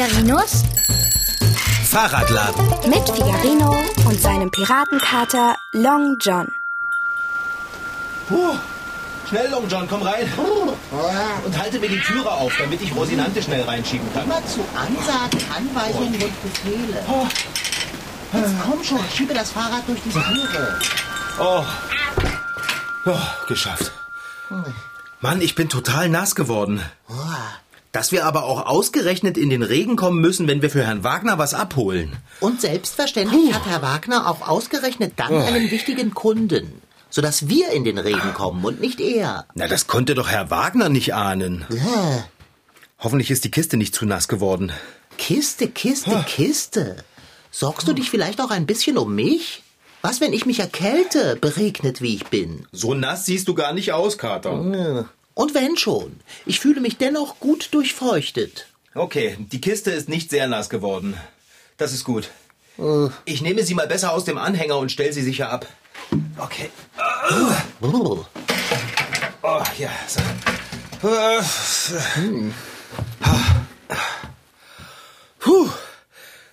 Figarinos Fahrradladen. mit Figarino und seinem Piratenkater Long John. Puh. Schnell, Long John, komm rein. Und halte mir die Türe auf, damit ich Rosinante schnell reinschieben kann. Immer zu Ansagen, Anweisungen und Befehle. Oh, Jetzt komm schon, schiebe das Fahrrad durch die Türe. oh. oh geschafft. Mann, ich bin total nass geworden. Dass wir aber auch ausgerechnet in den Regen kommen müssen, wenn wir für Herrn Wagner was abholen. Und selbstverständlich hat Herr Wagner auch ausgerechnet dann einen wichtigen Kunden, sodass wir in den Regen kommen und nicht er. Na, das konnte doch Herr Wagner nicht ahnen. Ja. Hoffentlich ist die Kiste nicht zu nass geworden. Kiste, Kiste, Kiste. Sorgst du dich vielleicht auch ein bisschen um mich? Was, wenn ich mich erkälte, beregnet wie ich bin? So nass siehst du gar nicht aus, Kater. Und wenn schon, ich fühle mich dennoch gut durchfeuchtet. Okay, die Kiste ist nicht sehr nass geworden. Das ist gut. Ich nehme sie mal besser aus dem Anhänger und stelle sie sicher ab. Okay. Brr. Oh, ja, so. Puh.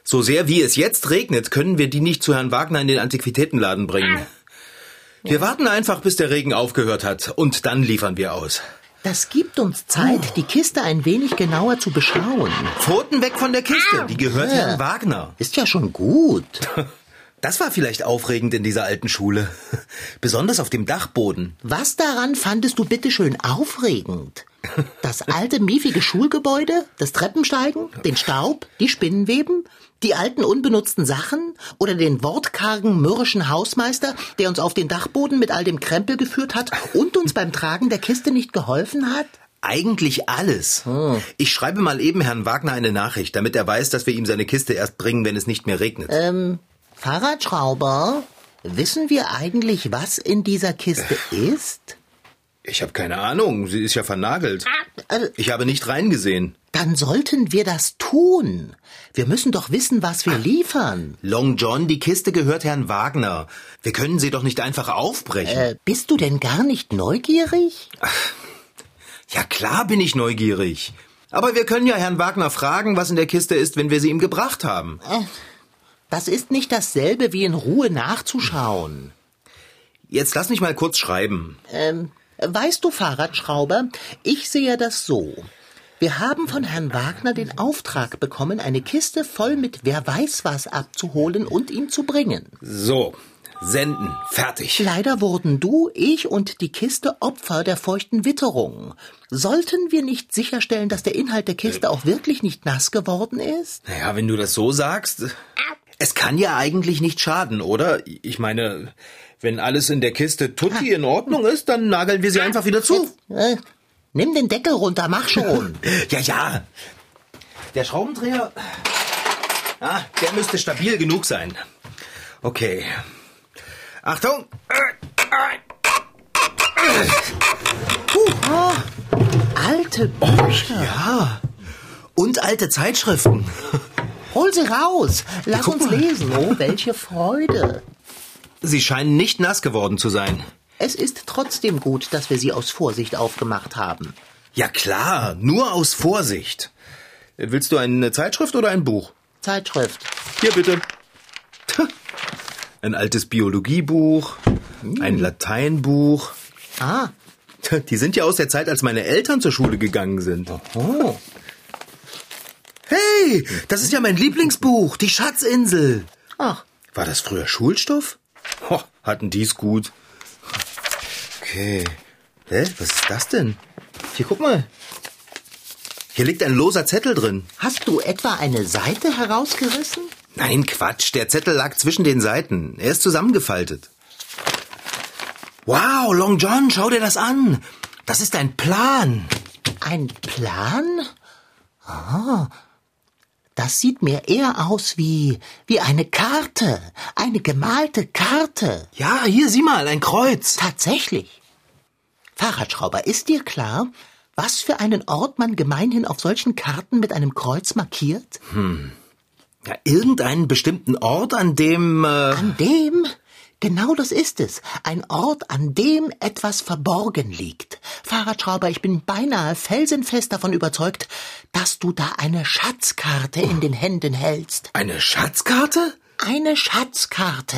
So sehr wie es jetzt regnet, können wir die nicht zu Herrn Wagner in den Antiquitätenladen bringen. Wir warten einfach, bis der Regen aufgehört hat, und dann liefern wir aus. Das gibt uns Zeit, die Kiste ein wenig genauer zu beschauen. Pfoten weg von der Kiste, die gehört Herrn Wagner. Ist ja schon gut. Das war vielleicht aufregend in dieser alten Schule. Besonders auf dem Dachboden. Was daran fandest du bitteschön aufregend? Das alte, miefige Schulgebäude, das Treppensteigen, den Staub, die Spinnenweben, die alten unbenutzten Sachen oder den wortkargen, mürrischen Hausmeister, der uns auf den Dachboden mit all dem Krempel geführt hat und uns beim Tragen der Kiste nicht geholfen hat? Eigentlich alles. Ich schreibe mal eben Herrn Wagner eine Nachricht, damit er weiß, dass wir ihm seine Kiste erst bringen, wenn es nicht mehr regnet. Ähm, Fahrradschrauber, wissen wir eigentlich, was in dieser Kiste ist? Ich habe keine Ahnung, sie ist ja vernagelt. Also, Ich habe nicht reingesehen. dann sollten wir das tun. Wir müssen doch wissen, was wir liefern. Long John, die Kiste gehört Herrn Wagner. Wir können sie doch nicht einfach aufbrechen. Äh, bist du denn gar nicht neugierig? Ja klar bin ich neugierig. Aber wir können ja Herrn Wagner fragen, was in der Kiste ist, wenn wir sie ihm gebracht haben. Das ist nicht dasselbe wie in Ruhe nachzuschauen. Jetzt lass mich mal kurz schreiben. Ähm, weißt du, Fahrradschrauber, ich sehe das so. Wir haben von Herrn Wagner den Auftrag bekommen, eine Kiste voll mit wer weiß was abzuholen und ihm zu bringen. So, senden, fertig. Leider wurden du, ich und die Kiste Opfer der feuchten Witterung. Sollten wir nicht sicherstellen, dass der Inhalt der Kiste auch wirklich nicht nass geworden ist? Naja, wenn du das so sagst. Es kann ja eigentlich nicht schaden, oder? Ich meine, wenn alles in der Kiste tutti in Ordnung ist, dann nageln wir sie einfach wieder zu. Äh, nimm den Deckel runter, mach schon. Ja, ja. Der Schraubendreher, ah, der müsste stabil genug sein. Okay. Achtung! Alte Bücher. Ja. Und alte Zeitschriften. Hol sie raus. Lass uns lesen. Oh, welche Freude. Sie scheinen nicht nass geworden zu sein. Es ist trotzdem gut, dass wir sie aus Vorsicht aufgemacht haben. Ja klar, nur aus Vorsicht. Willst du eine Zeitschrift oder ein Buch? Zeitschrift. Hier bitte. Ein altes Biologiebuch, ein Lateinbuch. Ah, Die sind ja aus der Zeit, als meine Eltern zur Schule gegangen sind. oh. Hey, das ist ja mein Lieblingsbuch, die Schatzinsel. Ach, War das früher Schulstoff? Ho, hatten die's gut. Okay. Hä, was ist das denn? Hier, guck mal. Hier liegt ein loser Zettel drin. hast du etwa eine Seite herausgerissen? Nein, Quatsch, der Zettel lag zwischen den Seiten. Er ist zusammengefaltet. Wow, Long John, schau dir das an. Das ist ein Plan. Ein Plan? Ah, das sieht mir eher aus wie, wie eine Karte. Eine gemalte Karte. Ja, hier, sieh mal, ein Kreuz. Tatsächlich. Fahrradschrauber, ist dir klar, was für einen Ort man gemeinhin auf solchen Karten mit einem Kreuz markiert? Ja, irgendeinen bestimmten Ort, an dem... Äh, An dem Genau das ist es. Ein Ort, an dem etwas verborgen liegt. Fahrradschrauber, ich bin beinahe felsenfest davon überzeugt, dass du da eine Schatzkarte in den Händen hältst. Eine Schatzkarte? Eine Schatzkarte.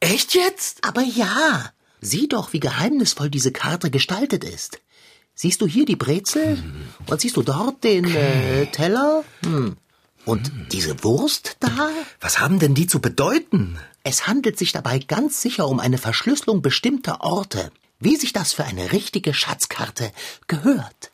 Echt jetzt? Aber ja. Sieh doch, wie geheimnisvoll diese Karte gestaltet ist. Siehst du hier die Brezel? Hm. Und siehst du dort den äh, Teller? Hm. Und hm. diese Wurst da? Was haben denn die zu bedeuten? Es handelt sich dabei ganz sicher um eine Verschlüsselung bestimmter Orte, wie sich das für eine richtige Schatzkarte gehört.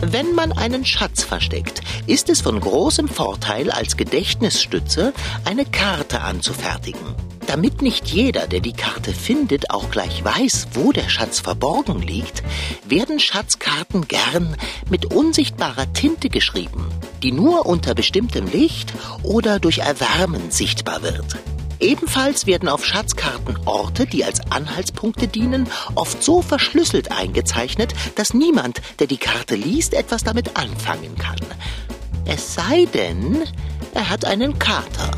Wenn man einen Schatz versteckt, ist es von großem Vorteil, als Gedächtnisstütze eine Karte anzufertigen. Damit nicht jeder, der die Karte findet, auch gleich weiß, wo der Schatz verborgen liegt, werden Schatzkarten gern mit unsichtbarer Tinte geschrieben, die nur unter bestimmtem Licht oder durch Erwärmen sichtbar wird. Ebenfalls werden auf Schatzkarten Orte, die als Anhaltspunkte dienen, oft so verschlüsselt eingezeichnet, dass niemand, der die Karte liest, etwas damit anfangen kann. Es sei denn, er hat einen Kater.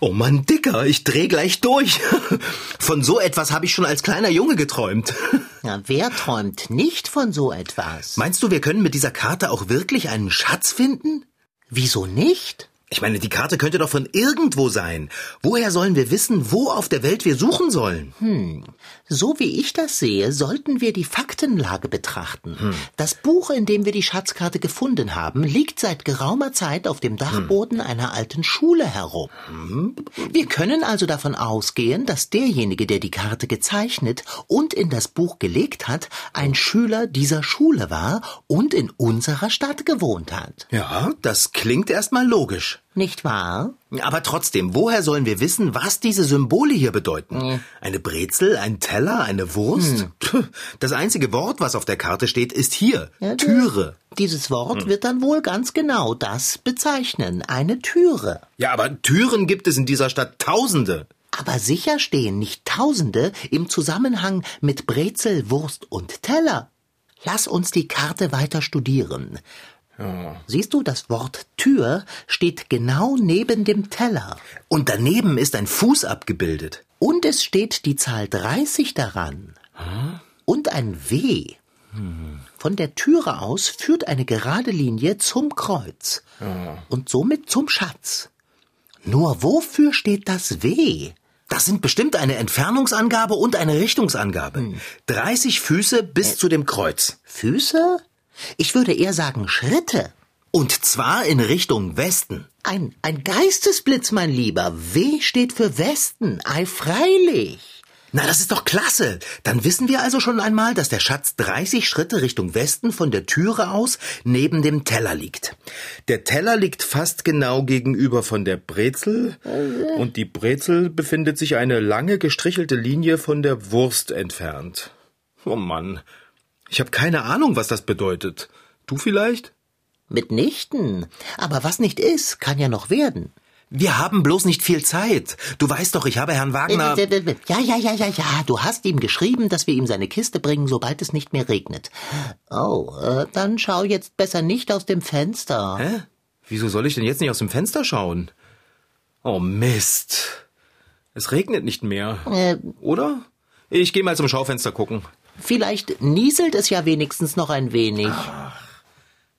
Oh Mann, Dicker, ich dreh gleich durch. Von so etwas habe ich schon als kleiner Junge geträumt. Na, wer träumt nicht von so etwas? Meinst du, wir können mit dieser Karte auch wirklich einen Schatz finden? Wieso nicht? Ich meine, die Karte könnte doch von irgendwo sein. Woher sollen wir wissen, wo auf der Welt wir suchen sollen? Hm. So wie ich das sehe, sollten wir die Faktenlage betrachten. Hm. Das Buch, in dem wir die Schatzkarte gefunden haben, liegt seit geraumer Zeit auf dem Dachboden hm. einer alten Schule herum. Hm. Wir können also davon ausgehen, dass derjenige, der die Karte gezeichnet und in das Buch gelegt hat, ein Schüler dieser Schule war und in unserer Stadt gewohnt hat. Ja, das klingt erstmal logisch. Nicht wahr? Aber trotzdem, woher sollen wir wissen, was diese Symbole hier bedeuten? Hm. Eine Brezel, ein Teller, eine Wurst? Hm. Das einzige Wort, was auf der Karte steht, ist hier. Ja, Türe. Dieses Wort hm. wird dann wohl ganz genau das bezeichnen. Eine Türe. Ja, aber Türen gibt es in dieser Stadt Tausende. Aber sicher stehen nicht Tausende im Zusammenhang mit Brezel, Wurst und Teller. Lass uns die Karte weiter studieren. Siehst du, das Wort Tür steht genau neben dem Teller. Und daneben ist ein Fuß abgebildet. Und es steht die Zahl 30 daran. Hm? Und ein W. Hm. Von der Türe aus führt eine gerade Linie zum Kreuz. Hm. Und somit zum Schatz. Nur wofür steht das W? Das sind bestimmt eine Entfernungsangabe und eine Richtungsangabe. Hm. 30 Füße bis äh, zu dem Kreuz. Füße? Ich würde eher sagen Schritte. Und zwar in Richtung Westen. Ein, ein Geistesblitz, mein Lieber. W steht für Westen. Ei, freilich. Na, das ist doch klasse. Dann wissen wir also schon einmal, dass der Schatz 30 Schritte Richtung Westen von der Türe aus neben dem Teller liegt. Der Teller liegt fast genau gegenüber von der Brezel und die Brezel befindet sich eine lange gestrichelte Linie von der Wurst entfernt. Oh Mann, ich habe keine Ahnung, was das bedeutet. Du vielleicht? Mitnichten. Aber was nicht ist, kann ja noch werden. Wir haben bloß nicht viel Zeit. Du weißt doch, ich habe Herrn Wagner. Äh, äh, äh, ja, ja, ja, ja, ja. Du hast ihm geschrieben, dass wir ihm seine Kiste bringen, sobald es nicht mehr regnet. Oh, äh, dann schau jetzt besser nicht aus dem Fenster. Hä? Wieso soll ich denn jetzt nicht aus dem Fenster schauen? Oh Mist. Es regnet nicht mehr. Äh, Oder? Ich gehe mal zum Schaufenster gucken. Vielleicht nieselt es ja wenigstens noch ein wenig. Ach,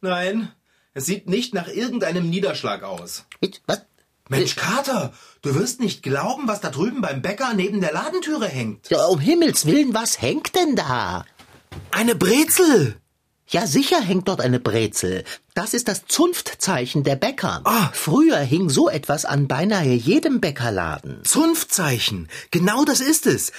nein, es sieht nicht nach irgendeinem Niederschlag aus. Was? Mensch, Kater, du wirst nicht glauben, was da drüben beim Bäcker neben der Ladentüre hängt. Ja, um Himmels willen, was hängt denn da? Eine Brezel. Ja, sicher hängt dort eine Brezel. Das ist das Zunftzeichen der Bäcker. Oh. Früher hing so etwas an beinahe jedem Bäckerladen. Zunftzeichen. Genau das ist es.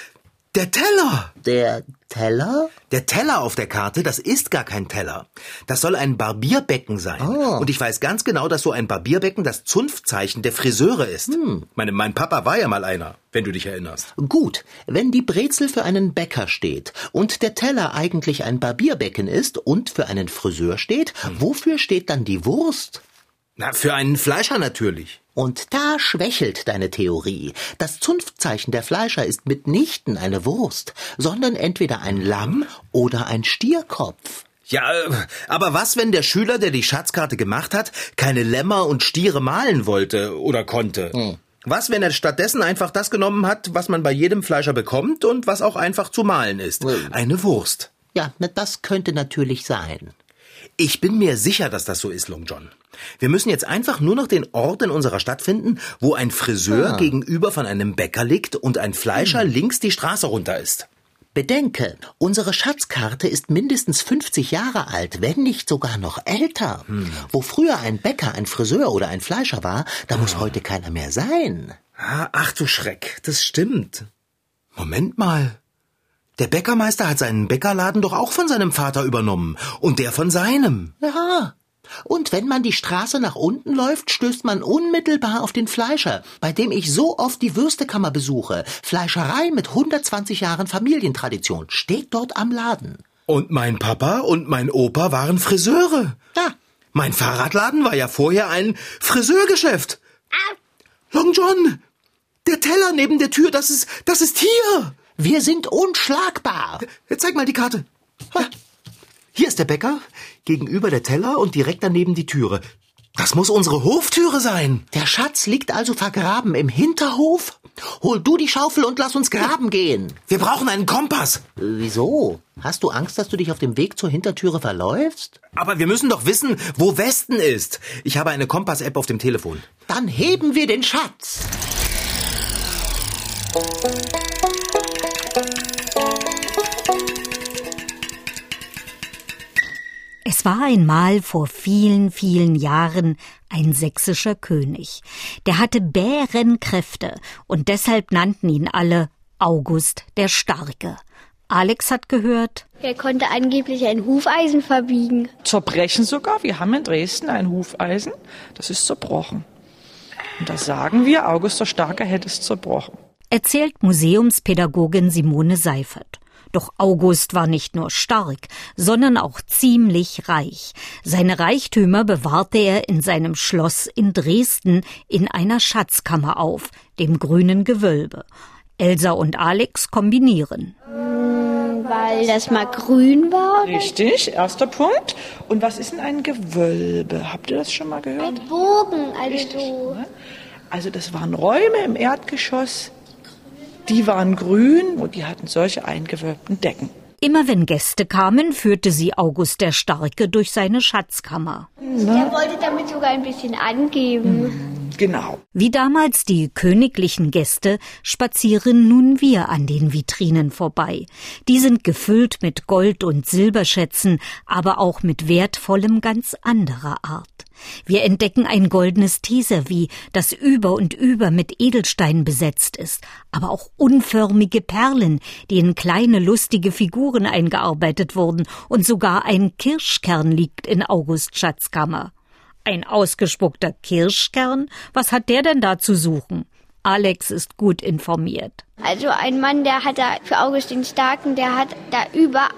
Der Teller! Der Teller? Der Teller auf der Karte, das ist gar kein Teller. Das soll ein Barbierbecken sein. Oh. Und ich weiß ganz genau, dass so ein Barbierbecken das Zunftzeichen der Friseure ist. Hm. Meine, mein Papa war ja mal einer, wenn du dich erinnerst. Gut, wenn die Brezel für einen Bäcker steht und der Teller eigentlich ein Barbierbecken ist und für einen Friseur steht, hm. wofür steht dann die Wurst? Na, für einen Fleischer natürlich. Und da schwächelt deine Theorie. Das Zunftzeichen der Fleischer ist mitnichten eine Wurst, sondern entweder ein Lamm oder ein Stierkopf. Ja, äh, aber was, wenn der Schüler, der die Schatzkarte gemacht hat, keine Lämmer und Stiere malen wollte oder konnte? Hm. Was, wenn er stattdessen einfach das genommen hat, was man bei jedem Fleischer bekommt und was auch einfach zu malen ist? Eine Wurst. Ja, das könnte natürlich sein. Ich bin mir sicher, dass das so ist, Long John. Wir müssen jetzt einfach nur noch den Ort in unserer Stadt finden, wo ein Friseur ah. gegenüber von einem Bäcker liegt und ein Fleischer hm. links die Straße runter ist. Bedenke, unsere Schatzkarte ist mindestens 50 Jahre alt, wenn nicht sogar noch älter. Hm. Wo früher ein Bäcker, ein Friseur oder ein Fleischer war, da muss ah. heute keiner mehr sein. Ah, ach du Schreck, das stimmt. Moment mal. Der Bäckermeister hat seinen Bäckerladen doch auch von seinem Vater übernommen und der von seinem. Ja, und wenn man die Straße nach unten läuft, stößt man unmittelbar auf den Fleischer, bei dem ich so oft die Würstekammer besuche. Fleischerei mit 120 Jahren Familientradition steht dort am Laden. Und mein Papa und mein Opa waren Friseure. Ja. Mein Fahrradladen war ja vorher ein Friseurgeschäft. Long John, der Teller neben der Tür, das ist, das ist hier. Wir sind unschlagbar. Zeig mal die Karte. Ja. Hier ist der Bäcker, gegenüber der Teller und direkt daneben die Türe. Das muss unsere Hoftüre sein. Der Schatz liegt also vergraben im Hinterhof? Hol du die Schaufel und lass uns graben gehen. Wir brauchen einen Kompass. Äh, wieso? Hast du Angst, dass du dich auf dem Weg zur Hintertüre verläufst? Aber wir müssen doch wissen, wo Westen ist. Ich habe eine Kompass-App auf dem Telefon. Dann heben wir den Schatz. Es war einmal vor vielen, vielen Jahren ein sächsischer König. Der hatte Bärenkräfte und deshalb nannten ihn alle August der Starke. Alex hat gehört. Er konnte angeblich ein Hufeisen verbiegen. Zerbrechen sogar. Wir haben in Dresden ein Hufeisen. Das ist zerbrochen. Und da sagen wir, August der Starke hätte es zerbrochen. Erzählt Museumspädagogin Simone Seifert. Doch August war nicht nur stark, sondern auch ziemlich reich. Seine Reichtümer bewahrte er in seinem Schloss in Dresden in einer Schatzkammer auf, dem grünen Gewölbe. Elsa und Alex kombinieren. Weil das mal grün war? Richtig, erster Punkt. Und was ist denn ein Gewölbe? Habt ihr das schon mal gehört? Ein Bogen, also so. Ne? Also das waren Räume im Erdgeschoss, die waren grün und die hatten solche eingewölbten Decken. Immer wenn Gäste kamen, führte sie August der Starke durch seine Schatzkammer. Er wollte damit sogar ein bisschen angeben. Genau. Wie damals die königlichen Gäste spazieren nun wir an den Vitrinen vorbei. Die sind gefüllt mit Gold- und Silberschätzen, aber auch mit wertvollem ganz anderer Art. Wir entdecken ein goldenes Teserwie, das über und über mit Edelsteinen besetzt ist, aber auch unförmige Perlen, die in kleine lustige Figuren eingearbeitet wurden, und sogar ein Kirschkern liegt in Augusts Schatzkammer. Ein ausgespuckter Kirschkern? Was hat der denn da zu suchen? Alex ist gut informiert. Also ein Mann, der hat da für August den Starken, der hat da über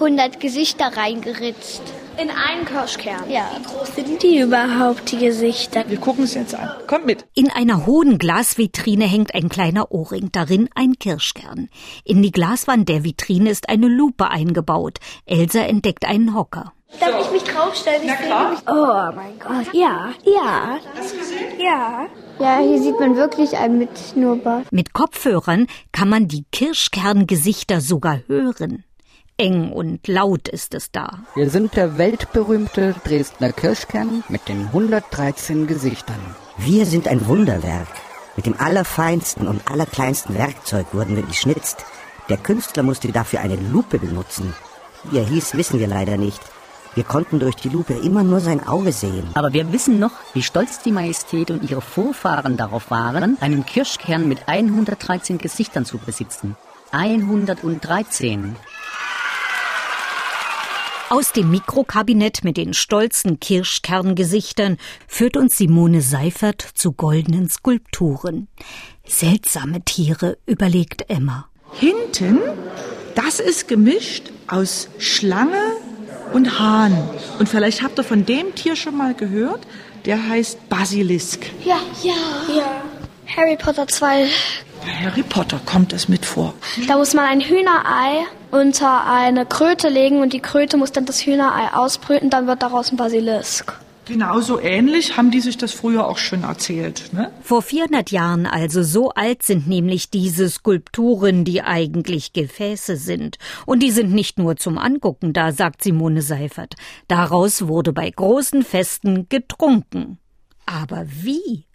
100 Gesichter reingeritzt. In einen Kirschkern. Ja. Wie groß sind die überhaupt, die Gesichter? Wir gucken es jetzt an. Kommt mit. In einer hohen Glasvitrine hängt ein kleiner Ohrring, darin ein Kirschkern. In die Glaswand der Vitrine ist eine Lupe eingebaut. Elsa entdeckt einen Hocker. Darf ich mich draufstellen? Na klar. Oh mein Gott. Ja, ja. Hast du gesehen? Ja. Ja, hier sieht man wirklich einen mit Schnurrbart. Mit Kopfhörern kann man die Kirschkerngesichter sogar hören. Eng und laut ist es da. Wir sind der weltberühmte Dresdner Kirschkern mit den 113 Gesichtern. Wir sind ein Wunderwerk. Mit dem allerfeinsten und allerkleinsten Werkzeug wurden wir geschnitzt. Der Künstler musste dafür eine Lupe benutzen. Wie er hieß, wissen wir leider nicht. Wir konnten durch die Lupe immer nur sein Auge sehen. Aber wir wissen noch, wie stolz die Majestät und ihre Vorfahren darauf waren, einen Kirschkern mit 113 Gesichtern zu besitzen. 113. Aus dem Mikrokabinett mit den stolzen Kirschkerngesichtern führt uns Simone Seifert zu goldenen Skulpturen. Seltsame Tiere, überlegt Emma. Hinten, das ist gemischt aus Schlange, und Hahn. Und vielleicht habt ihr von dem Tier schon mal gehört. Der heißt Basilisk. Ja, ja, ja. Harry Potter 2. Bei Harry Potter kommt es mit vor. Da muss man ein Hühnerei unter eine Kröte legen und die Kröte muss dann das Hühnerei ausbrüten, dann wird daraus ein Basilisk. Genauso ähnlich haben die sich das früher auch schon erzählt. Ne? Vor 400 Jahren also, so alt sind nämlich diese Skulpturen, die eigentlich Gefäße sind. Und die sind nicht nur zum Angucken da, sagt Simone Seifert. Daraus wurde bei großen Festen getrunken. Aber wie?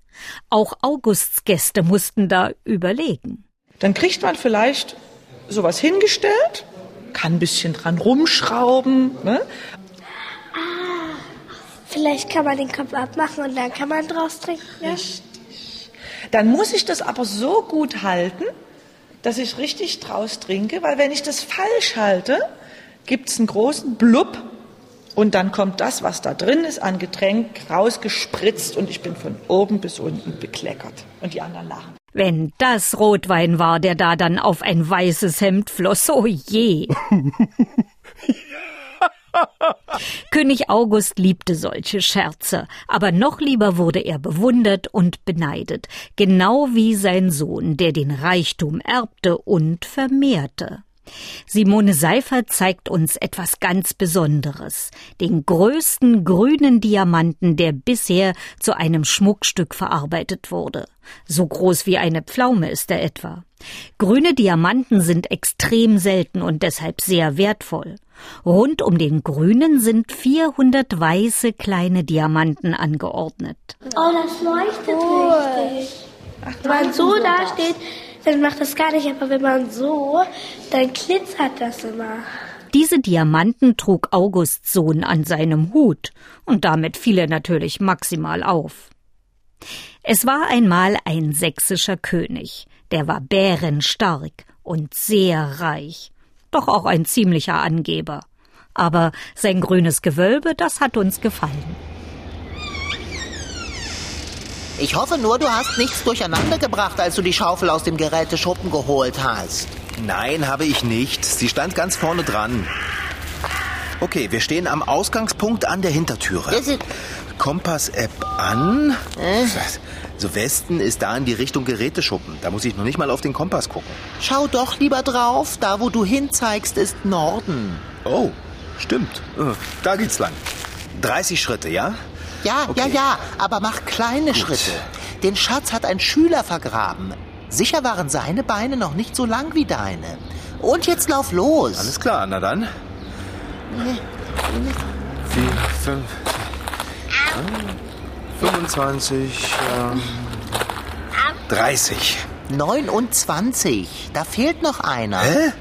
Auch Augusts Gäste mussten da überlegen. Dann kriegt man vielleicht sowas hingestellt, kann ein bisschen dran rumschrauben. Ne? Vielleicht kann man den Kopf abmachen und dann kann man draus trinken. Ja? Richtig. Dann muss ich das aber so gut halten, dass ich richtig draus trinke, weil wenn ich das falsch halte, gibt es einen großen Blub und dann kommt das, was da drin ist, an Getränk rausgespritzt und ich bin von oben bis unten bekleckert. Und die anderen lachen. Wenn das Rotwein war, der da dann auf ein weißes Hemd floss, oh je. König August liebte solche Scherze, aber noch lieber wurde er bewundert und beneidet, genau wie sein Sohn, der den Reichtum erbte und vermehrte. Simone Seifert zeigt uns etwas ganz Besonderes, den größten grünen Diamanten, der bisher zu einem Schmuckstück verarbeitet wurde. So groß wie eine Pflaume ist er etwa. Grüne Diamanten sind extrem selten und deshalb sehr wertvoll. Rund um den grünen sind 400 weiße kleine Diamanten angeordnet. Oh, das leuchtet oh. richtig. Ach, wenn man so da steht, dann macht das gar nicht, aber wenn man so, dann glitzert das immer. Diese Diamanten trug Augusts Sohn an seinem Hut, und damit fiel er natürlich maximal auf. Es war einmal ein sächsischer König, der war bärenstark und sehr reich doch auch ein ziemlicher Angeber. Aber sein grünes Gewölbe, das hat uns gefallen. Ich hoffe nur, du hast nichts durcheinander gebracht, als du die Schaufel aus dem Geräteschuppen geholt hast. Nein, habe ich nicht. Sie stand ganz vorne dran. Okay, wir stehen am Ausgangspunkt an der Hintertüre. Kompass-App an. Äh? So Westen ist da in die Richtung Geräteschuppen. Da muss ich noch nicht mal auf den Kompass gucken. Schau doch lieber drauf. Da, wo du hinzeigst, ist Norden. Oh, stimmt. Äh, da geht's lang. 30 Schritte, ja? Ja, okay. ja, ja. Aber mach kleine Gut. Schritte. Den Schatz hat ein Schüler vergraben. Sicher waren seine Beine noch nicht so lang wie deine. Und jetzt lauf los. Alles klar, na dann. Vier, fünf, 25, ähm, 30. 29. Da fehlt noch einer. Hä?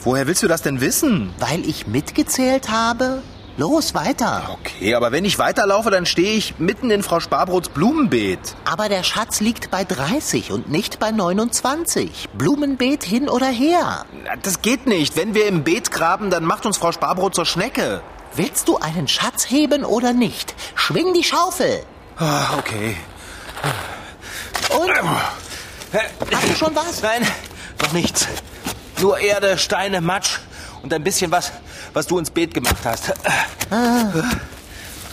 Woher willst du das denn wissen? Weil ich mitgezählt habe. Los, weiter. Okay, aber wenn ich weiterlaufe, dann stehe ich mitten in Frau Sparbrots Blumenbeet. Aber der Schatz liegt bei 30 und nicht bei 29. Blumenbeet hin oder her. Das geht nicht. Wenn wir im Beet graben, dann macht uns Frau Sparbrot zur Schnecke. Willst du einen Schatz heben oder nicht? Schwing die Schaufel. Ah, okay. Und? Hast du schon was? Nein, noch nichts. Nur Erde, Steine, Matsch und ein bisschen was, was du ins Beet gemacht hast. Ah.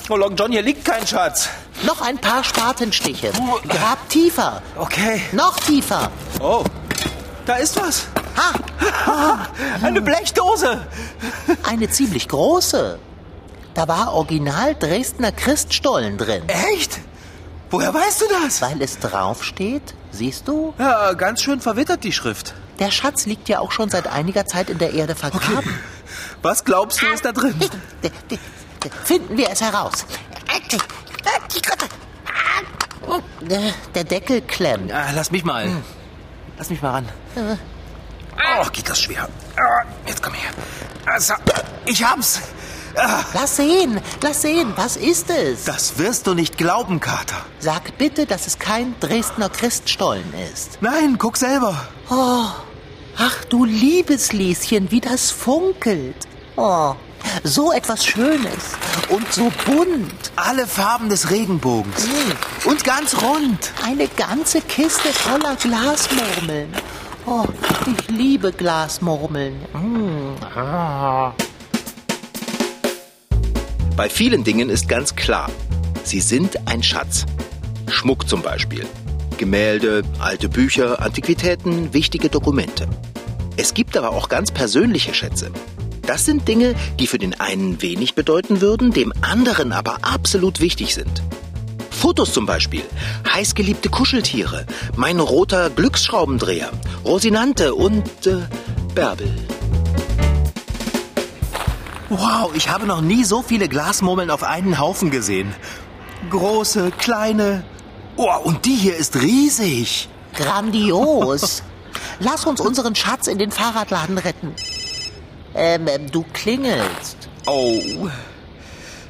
Oh, Long John, hier liegt kein Schatz. Noch ein paar Spatenstiche. Grab tiefer. Okay. Noch tiefer. Oh, da ist was. Ha! Eine Blechdose. Eine ziemlich große. Da war original Dresdner Christstollen drin. Echt? Woher weißt du das? Weil es draufsteht, siehst du? Ja, ganz schön verwittert die Schrift. Der Schatz liegt ja auch schon seit einiger Zeit in der Erde vergraben. Okay. Was glaubst du ist da drin? Finden wir es heraus. Der Deckel klemmt. Ja, lass mich mal. Hm. Lass mich mal ran. Oh, geht das schwer. Ah, jetzt komm her. Also, ich hab's. Lass sehen, lass sehen, was ist es? Das wirst du nicht glauben, Kater. Sag bitte, dass es kein Dresdner Christstollen ist. Nein, guck selber. Oh, ach du liebes Lieschen, wie das funkelt. Oh, so etwas Schönes und so bunt. Alle Farben des Regenbogens. Mm. Und ganz rund. Eine ganze Kiste voller Glasmurmeln. Oh, ich liebe Glasmurmeln. Mm. Ah. Bei vielen Dingen ist ganz klar, sie sind ein Schatz. Schmuck zum Beispiel. Gemälde, alte Bücher, Antiquitäten, wichtige Dokumente. Es gibt aber auch ganz persönliche Schätze. Das sind Dinge, die für den einen wenig bedeuten würden, dem anderen aber absolut wichtig sind. Fotos zum Beispiel, heißgeliebte Kuscheltiere, mein roter Glücksschraubendreher, Rosinante und äh, Bärbel. Wow, ich habe noch nie so viele Glasmurmeln auf einen Haufen gesehen. Große, kleine. Oh, und die hier ist riesig. Grandios. Lass uns unseren Schatz in den Fahrradladen retten. Ähm, ähm, du klingelst. Oh,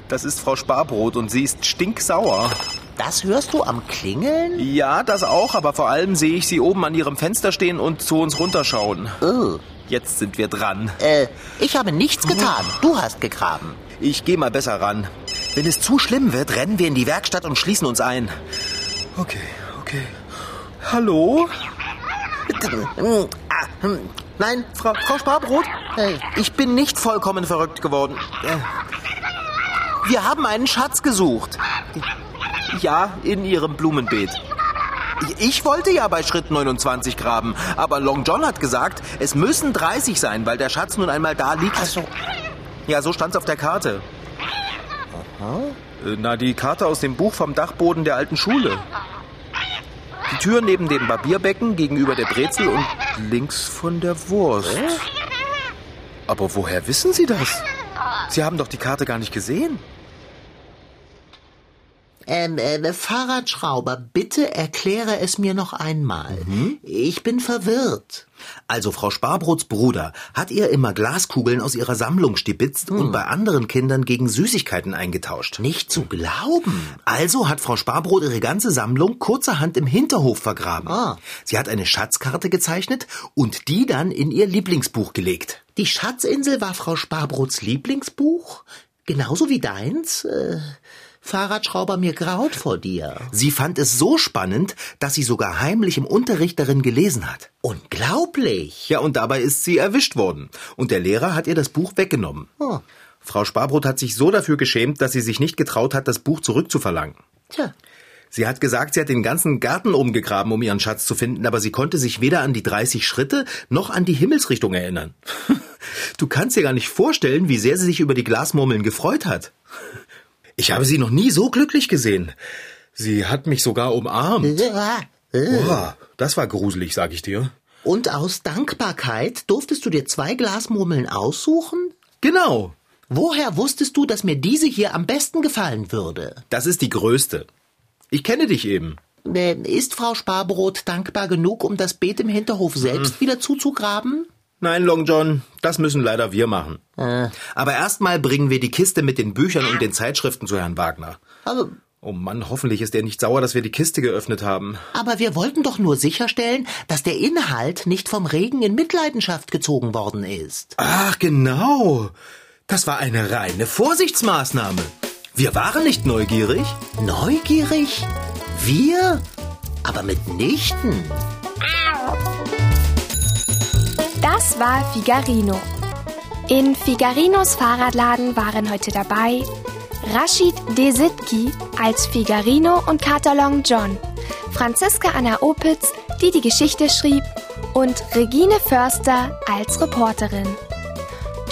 das ist Frau Sparbrot und sie ist stinksauer. Das hörst du am Klingeln? Ja, das auch, aber vor allem sehe ich sie oben an ihrem Fenster stehen und zu uns runterschauen. Oh. Jetzt sind wir dran. Äh, ich habe nichts getan. Du hast gegraben. Ich gehe mal besser ran. Wenn es zu schlimm wird, rennen wir in die Werkstatt und schließen uns ein. Okay, okay. Hallo? Nein, Frau, Frau Sparbrot, Hey. ich bin nicht vollkommen verrückt geworden. Äh, Wir haben einen Schatz gesucht. Ja, in Ihrem Blumenbeet. Ich wollte ja bei Schritt 29 graben, aber Long John hat gesagt, es müssen 30 sein, weil der Schatz nun einmal da liegt. Ach so. Ja, so stand's auf der Karte. Äh, Na, die Karte aus dem Buch vom Dachboden der alten Schule. Die Tür neben dem Barbierbecken gegenüber der Brezel und links von der Wurst. Aber woher wissen Sie das? Sie haben doch die Karte gar nicht gesehen. Ähm, äh, Fahrradschrauber, bitte erkläre es mir noch einmal. Ich bin verwirrt. Also Frau Sparbrots Bruder hat ihr immer Glaskugeln aus ihrer Sammlung stibitzt und bei anderen Kindern gegen Süßigkeiten eingetauscht. Nicht zu glauben. Also hat Frau Sparbrot ihre ganze Sammlung kurzerhand im Hinterhof vergraben. Ah. Sie hat eine Schatzkarte gezeichnet und die dann in ihr Lieblingsbuch gelegt. Die Schatzinsel war Frau Sparbrots Lieblingsbuch? Genauso wie deins? Äh, Fahrradschrauber, mir graut vor dir. Sie fand es so spannend, dass sie sogar heimlich im Unterricht darin gelesen hat. Unglaublich. Ja, und dabei ist sie erwischt worden. Und der Lehrer hat ihr das Buch weggenommen. Oh. Frau Sparbrot hat sich so dafür geschämt, dass sie sich nicht getraut hat, das Buch zurückzuverlangen. Tja, Sie hat gesagt, sie hat den ganzen Garten umgegraben, um ihren Schatz zu finden, aber sie konnte sich weder an die 30 Schritte noch an die Himmelsrichtung erinnern. Du kannst dir gar nicht vorstellen, wie sehr sie sich über die Glasmurmeln gefreut hat. Ich habe sie noch nie so glücklich gesehen. Sie hat mich sogar umarmt. Ja. Boah, das war gruselig, sag ich dir. Und aus Dankbarkeit durftest du dir zwei Glasmurmeln aussuchen? Genau. Woher wusstest du, dass mir diese hier am besten gefallen würde? Das ist die größte. Ich kenne dich eben. Äh, Ist Frau Sparbrot dankbar genug, um das Beet im Hinterhof selbst wieder zuzugraben? Nein, Long John, das müssen leider wir machen. Aber erstmal bringen wir die Kiste mit den Büchern und den Zeitschriften zu Herrn Wagner. Aber, Oh Mann, hoffentlich ist er nicht sauer, dass wir die Kiste geöffnet haben. aber wir wollten doch nur sicherstellen, dass der Inhalt nicht vom Regen in Mitleidenschaft gezogen worden ist. Ach, genau. Das war eine reine Vorsichtsmaßnahme. Wir waren nicht neugierig. Neugierig? Wir? Aber mitnichten. Das war Figarino. In Figarinos Fahrradladen waren heute dabei Rashid Desitki als Figarino und Kater Long John, Franziska Anna Opitz, die die Geschichte schrieb, und Regine Förster als Reporterin.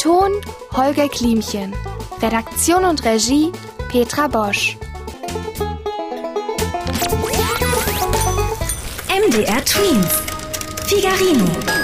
Ton Holger Klimchen. Redaktion und Regie Petra Bosch. MDR Twins. Figarino.